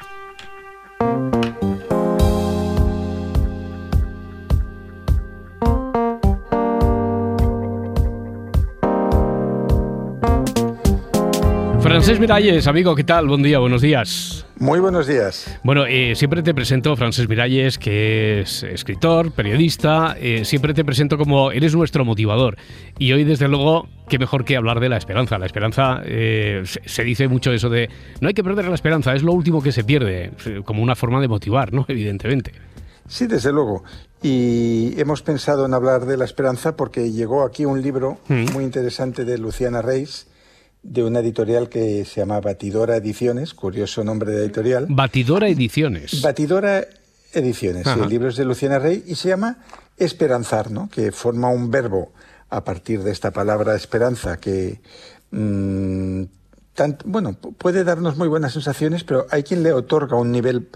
Thank you. Francés Miralles, amigo, ¿qué tal? Buen día, buenos días. Muy buenos días. Bueno, eh, siempre te presento, Francés Miralles, que es escritor, periodista, eh, siempre te presento como eres nuestro motivador. Y hoy, desde luego, qué mejor que hablar de la esperanza. La esperanza, eh, se, dice mucho eso de, no hay que perder la esperanza, es lo último que se pierde, como una forma de motivar, ¿no? Evidentemente. Sí, desde luego. Y hemos pensado en hablar de la esperanza porque llegó aquí un libro mm. muy interesante de Luciana Reis, de una editorial que se llama Batidora Ediciones, curioso nombre de editorial. Batidora Ediciones. Batidora Ediciones, el libro es de Luciana Rey y se llama Esperanzar, ¿no? que forma un verbo a partir de esta palabra esperanza que mm, bueno, puede darnos muy buenas sensaciones, pero hay quien le otorga un nivel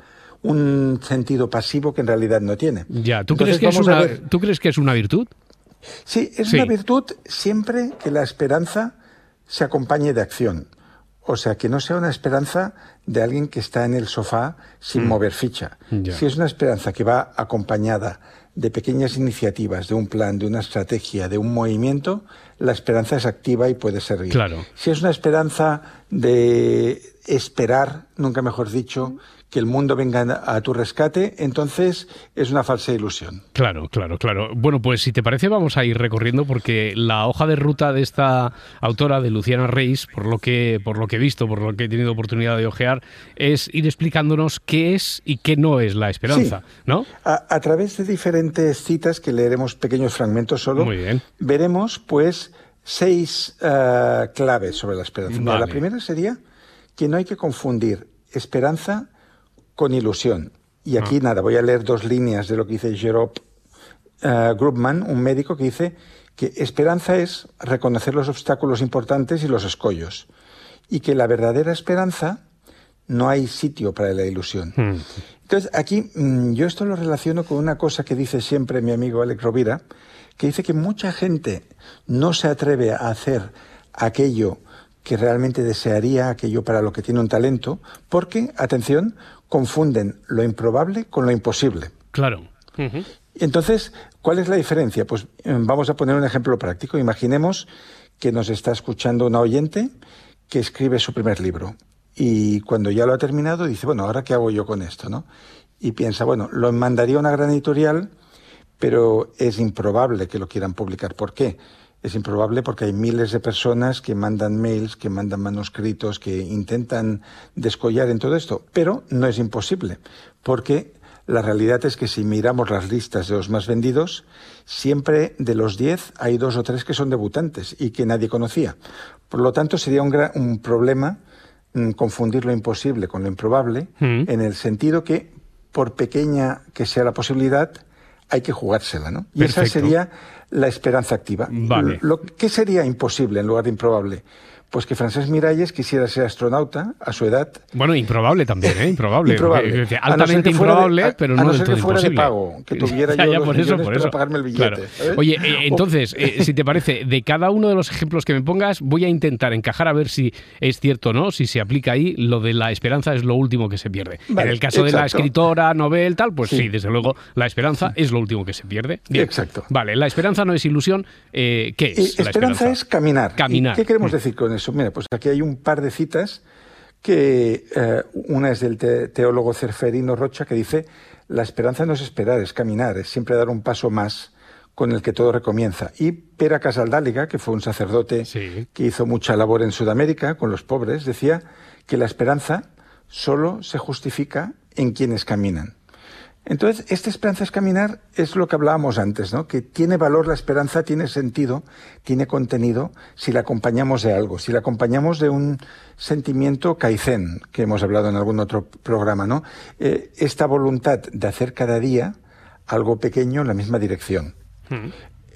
un sentido pasivo que en realidad no tiene. Ya, ¿tú, crees que, es una, ¿tú crees que es una virtud? Sí, es una virtud siempre que la esperanza se acompañe de acción. O sea, que no sea una esperanza de alguien que está en el sofá sin mm. mover ficha. Si es una esperanza que va acompañada de pequeñas iniciativas, de un plan, de una estrategia, de un movimiento, la esperanza es activa y puede servir. Claro. Si es una esperanza de esperar, nunca mejor dicho, que el mundo venga a tu rescate, entonces es una falsa ilusión. Claro, claro, claro. Bueno, pues si te parece vamos a ir recorriendo porque la hoja de ruta de esta autora, de Luciana Reis, por lo que, por lo que he visto, por lo que he tenido oportunidad de ojear, es ir explicándonos qué es y qué no es la esperanza, ¿no? A, través de diferentes citas que leeremos pequeños fragmentos solo, veremos pues seis eh, claves sobre la esperanza. La primera sería que no hay que confundir esperanza con ilusión. Y aquí ah. nada, voy a leer dos líneas de lo que dice Jerome uh, Grubman, un médico que dice que esperanza es reconocer los obstáculos importantes y los escollos. Y que la verdadera esperanza no hay sitio para la ilusión. Hmm. Entonces, aquí mm, yo esto lo relaciono con una cosa que dice siempre mi amigo Alex Rovira, que dice que mucha gente no se atreve a hacer aquello que realmente desearía, aquello para lo que tiene un talento, porque, atención, confunden lo improbable con lo imposible. Claro. Entonces, ¿cuál es la diferencia? Pues eh, vamos a poner un ejemplo práctico. Imaginemos que nos está escuchando una oyente que escribe su primer libro y cuando ya lo ha terminado dice, bueno, ahora qué hago yo con esto, ¿no? Y piensa, bueno, lo mandaría a una gran editorial, pero es improbable que lo quieran publicar. ¿Por qué? Es improbable porque hay miles de personas que mandan mails, que mandan manuscritos, que intentan descollar en todo esto, pero no es imposible, porque la realidad es que si miramos las listas de los más vendidos, siempre de los 10 hay dos o tres que son debutantes y que nadie conocía. Por lo tanto, sería un, un problema mm, confundir lo imposible con lo improbable, mm. en el sentido que, por pequeña que sea la posibilidad, hay que jugársela, ¿no? Y esa sería la esperanza activa. Vale. Lo, ¿Qué sería imposible en lugar de improbable? pues que Francés Miralles quisiera ser astronauta a su edad. Bueno, improbable también, ¿eh? Improbable. improbable. altamente improbable, pero no a no ser que fuera de pago, que tuviera yo ya, los por eso, por eso. pagarme el billete. Oye, eh, entonces, eh, si te parece, de cada uno de los ejemplos que me pongas, voy a intentar encajar a ver si es cierto o no, si se aplica ahí, lo de la esperanza es lo último que se pierde. en el caso de la escritora, novel, tal, pues sí. desde luego, la esperanza es lo último que se pierde. Exacto. Vale, la esperanza no es ilusión. ¿Qué es? la esperanza es caminar. Caminar. ¿Qué queremos mm. decir con eso? Mira, pues aquí hay un par de citas que eh, una es del teólogo Cerferino Rocha que dice, la esperanza no es esperar, es caminar, es siempre dar un paso más con el que todo recomienza. Y Pera Casaldáliga, que fue un sacerdote que hizo mucha labor en Sudamérica con los pobres, decía que la esperanza solo se justifica en quienes caminan. Entonces, esta esperanza es caminar es lo que hablábamos antes, ¿no? Que tiene valor la esperanza, tiene sentido, tiene contenido si la acompañamos de algo, si la acompañamos de un sentimiento kaizen, que hemos hablado en algún otro programa, ¿no? Eh, esta voluntad de hacer cada día algo pequeño en la misma dirección. Hmm.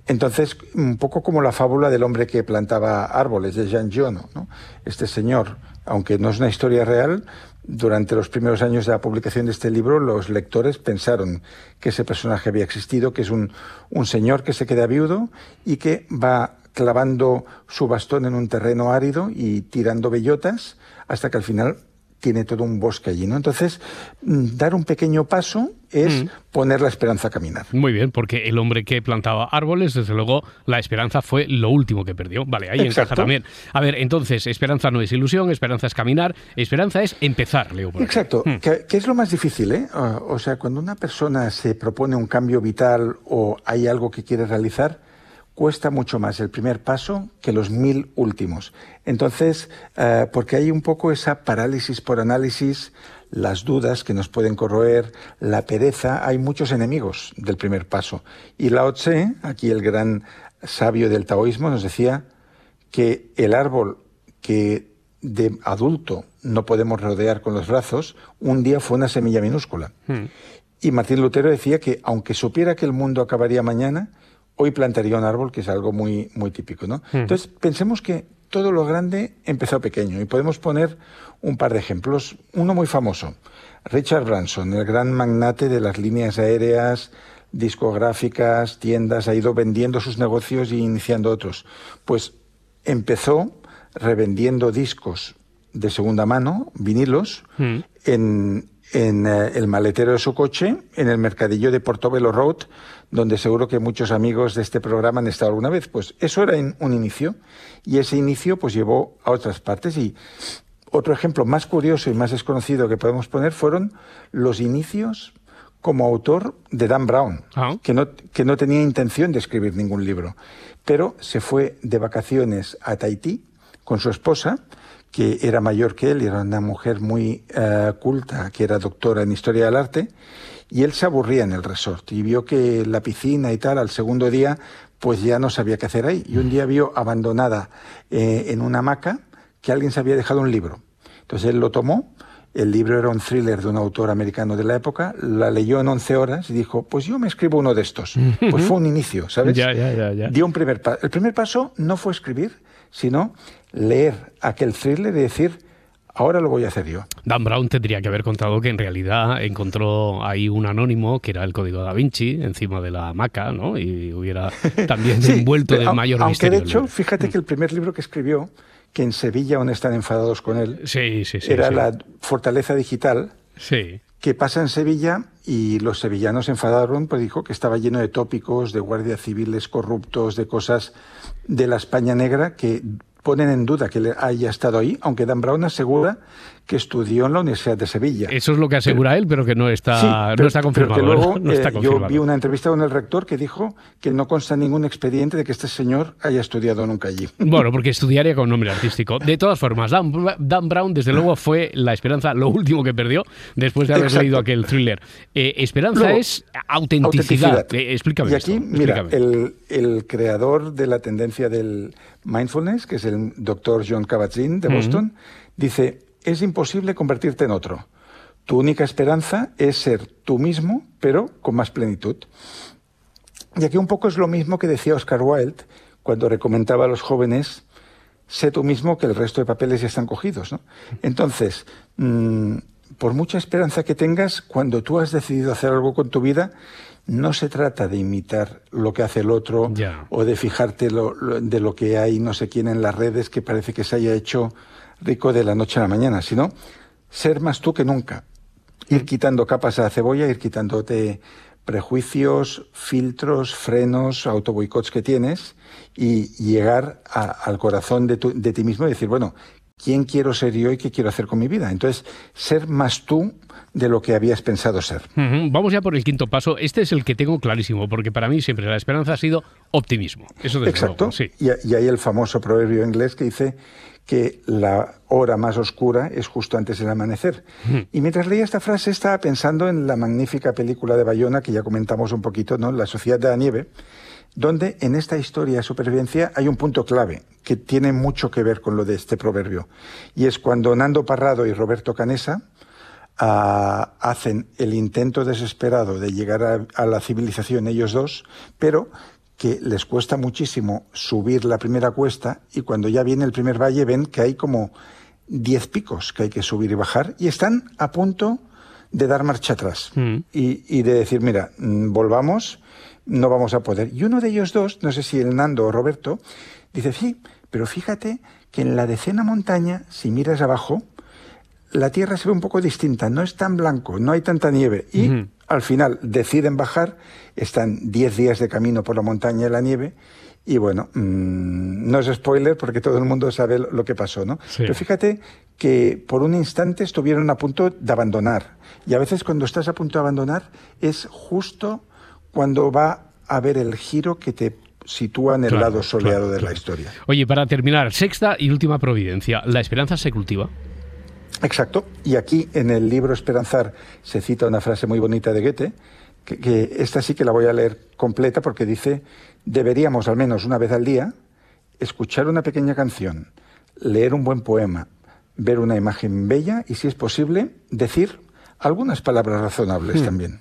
Entonces, un poco como la fábula del hombre que plantaba árboles de Jean Giono, ¿no? Este señor, aunque no es una historia real, durante los primeros años de la publicación de este libro, los lectores pensaron que ese personaje había existido, que es un, un señor que se queda viudo y que va clavando su bastón en un terreno árido y tirando bellotas hasta que al final tiene todo un bosque allí, ¿no? Entonces, mm, dar un pequeño paso es mm. poner la esperanza a caminar. Muy bien, porque el hombre que plantaba árboles, desde luego, la esperanza fue lo último que perdió. Vale, ahí encaja también. A ver, entonces, esperanza no es ilusión, esperanza es caminar, esperanza es empezar, Leo. Exacto, mm. ¿Qué es lo más difícil, ¿eh? O sea, cuando una persona se propone un cambio vital o hay algo que quiere realizar, cuesta mucho más el primer paso que los mil últimos. Entonces, eh, porque hay un poco esa parálisis por análisis, las dudas que nos pueden corroer, la pereza, hay muchos enemigos del primer paso. Y Lao Tse, aquí el gran sabio del taoísmo, nos decía que el árbol que de adulto no podemos rodear con los brazos, un día fue una semilla minúscula. Hmm. Y Martín Lutero decía que aunque supiera que el mundo acabaría mañana, hoy plantaría un árbol, que es algo muy, muy típico, ¿no? Entonces, pensemos que todo lo grande empezó pequeño y podemos poner un par de ejemplos. Uno muy famoso, Richard Branson, el gran magnate de las líneas aéreas, discográficas, tiendas, ha ido vendiendo sus negocios y iniciando otros. Pues empezó revendiendo discos de segunda mano, vinilos, en, en eh, el maletero de su coche, en el mercadillo de Portobello Road, donde seguro que muchos amigos de este programa han estado alguna vez. Pues eso era un inicio y ese inicio pues llevó a otras partes y otro ejemplo más curioso y más desconocido que podemos poner fueron los inicios como autor de Dan Brown, ah. que, no, que no tenía intención de escribir ningún libro, pero se fue de vacaciones a Tahití con su esposa, que era mayor que él, era una mujer muy eh, culta, que era doctora en historia del arte, y él se aburría en el resort y vio que la piscina y tal, al segundo día, pues ya no sabía qué hacer ahí. Y un día vio abandonada eh, en una hamaca que alguien se había dejado un libro. Entonces él lo tomó, el libro era un thriller de un autor americano de la época, la leyó en 11 horas y dijo, pues yo me escribo uno de estos. Pues fue un inicio, ¿sabes? Ya, ya, ya, Dio un primer paso. El primer paso no fue escribir, sino leer aquel thriller y decir, ahora lo voy a hacer yo. Dan Brown tendría que haber contado que en realidad encontró ahí un anónimo que era el código da Vinci encima de la hamaca, ¿no? Y hubiera también envuelto de mayor aunque de hecho, fíjate que el primer libro que escribió, que en Sevilla aún están enfadados con él, era La Fortaleza Digital. Sí que pasa en Sevilla y los sevillanos enfadaron, pues dijo que estaba lleno de tópicos, de guardias civiles corruptos, de cosas de la España negra que ponen en duda que haya estado ahí, aunque Dan Brown asegura que estudió en la Universidad de Sevilla. Eso es lo que asegura él, pero que no está, no está confirmado. luego, eh, yo vi una entrevista con el rector que dijo que no consta ningún expediente de que este señor haya estudiado nunca allí. Bueno, porque estudiaría con nombre artístico. De todas formas, Dan, Brown, desde luego, fue la esperanza, lo último que perdió después de haber leído aquel thriller. Eh, esperanza es autenticidad. Eh, explícame. Y aquí, mira, el, el, creador de la tendencia del mindfulness, que es el doctor John Kabat-Zinn de Boston, dice es imposible convertirte en otro. Tu única esperanza es ser tú mismo, pero con más plenitud. Y aquí un poco es lo mismo que decía Oscar Wilde cuando recomendaba a los jóvenes, sé tú mismo que el resto de papeles ya están cogidos. Entonces, mm, por mucha esperanza que tengas, cuando tú has decidido hacer algo con tu vida, no se trata de imitar lo que hace el otro o de fijarte de lo que hay no sé quién en las redes que parece que se haya hecho rico de la noche a la mañana, sino ser más tú que nunca. Ir quitando capas a la cebolla, ir quitándote prejuicios, filtros, frenos, autoboicots que tienes y llegar al corazón de, de ti mismo y decir, bueno, ¿quién quiero ser yo y qué quiero hacer con mi vida? Entonces, ser más tú de lo que habías pensado ser. Vamos ya por el quinto paso. Este es el que tengo clarísimo, porque para mí siempre la esperanza ha sido optimismo. Eso Exacto. sí. y, y hay el famoso proverbio inglés que dice que la hora más oscura es justo antes del amanecer. Y mientras leía esta frase estaba pensando en la magnífica película de Bayona que ya comentamos un poquito, ¿no? La Sociedad de la Nieve, donde en esta historia de supervivencia hay un punto clave que tiene mucho que ver con lo de este proverbio. Y es cuando Nando Parrado y Roberto Canesa ah, hacen el intento desesperado de llegar a la civilización ellos dos, pero que les cuesta muchísimo subir la primera cuesta y cuando ya viene el primer valle ven que hay como 10 picos que hay que subir y bajar y están a punto de dar marcha atrás mm. y, de decir, mira, mm, volvamos, no vamos a poder. Y uno de ellos dos, no sé si el Nando o Roberto, dice, sí, pero fíjate que en la decena montaña, si miras abajo, la Tierra se ve un poco distinta, no es tan blanco, no hay tanta nieve. Y al final deciden bajar, están 10 días de camino por la montaña de la nieve. Y bueno, mm, no es spoiler porque todo el mundo sabe lo que pasó, ¿no? Pero fíjate que por un instante estuvieron a punto de abandonar. Y a veces cuando estás a punto de abandonar es justo cuando va a haber el giro que te sitúa en el lado soleado de la historia. Oye, para terminar, sexta y última providencia, ¿la esperanza se cultiva? Exacto. Y aquí en el libro Esperanzar se cita una frase muy bonita de Goethe, que, esta sí que la voy a leer completa porque dice, deberíamos al menos una vez al día escuchar una pequeña canción, leer un buen poema, ver una imagen bella y, si es posible, decir algunas palabras razonables hmm. también.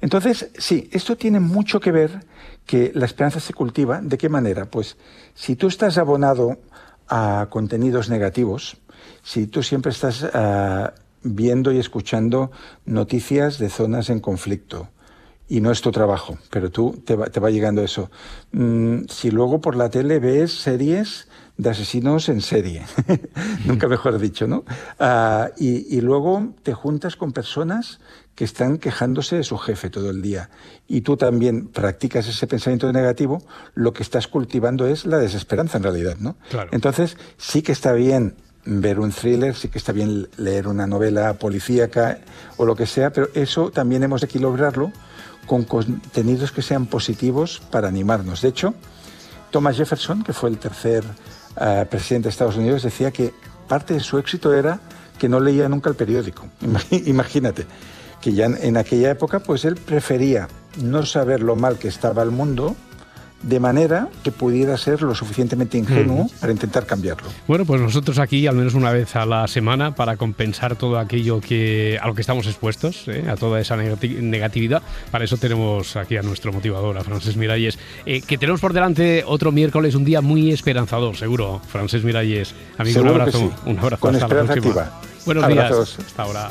Entonces, sí, esto tiene mucho que ver que la esperanza se cultiva. ¿De qué manera? Pues si tú estás abonado a contenidos negativos, si tú siempre estás ah, viendo y escuchando noticias de zonas en conflicto, y no es tu trabajo, pero tú te va, te va llegando eso. Mm, si luego por la tele ves series de asesinos en serie, nunca mejor dicho, ¿no? Ah, y, luego te juntas con personas que están quejándose de su jefe todo el día y tú también practicas ese pensamiento negativo, lo que estás cultivando es la desesperanza en realidad, ¿no? Entonces sí que está bien ver un thriller, sí que está bien leer una novela policíaca o lo que sea, pero eso también hemos de equilibrarlo con contenidos que sean positivos para animarnos. De hecho, Thomas Jefferson, que fue el tercer eh, presidente de Estados Unidos, decía que parte de su éxito era que no leía nunca el periódico. Imagínate, que ya en aquella época pues él prefería no saber lo mal que estaba el mundo de manera que pudiera ser lo suficientemente ingenuo para intentar cambiarlo. Bueno, pues nosotros aquí al menos una vez a la semana para compensar todo aquello que a lo que estamos expuestos, ¿eh? a toda esa negatividad. Para eso tenemos aquí a nuestro motivador, a Francés Miralles, eh, que tenemos por delante otro miércoles, un día muy esperanzador, seguro. Francés Miralles, amigo, un abrazo, un abrazo. Con esperanza activa. Buenos días. Hasta ahora.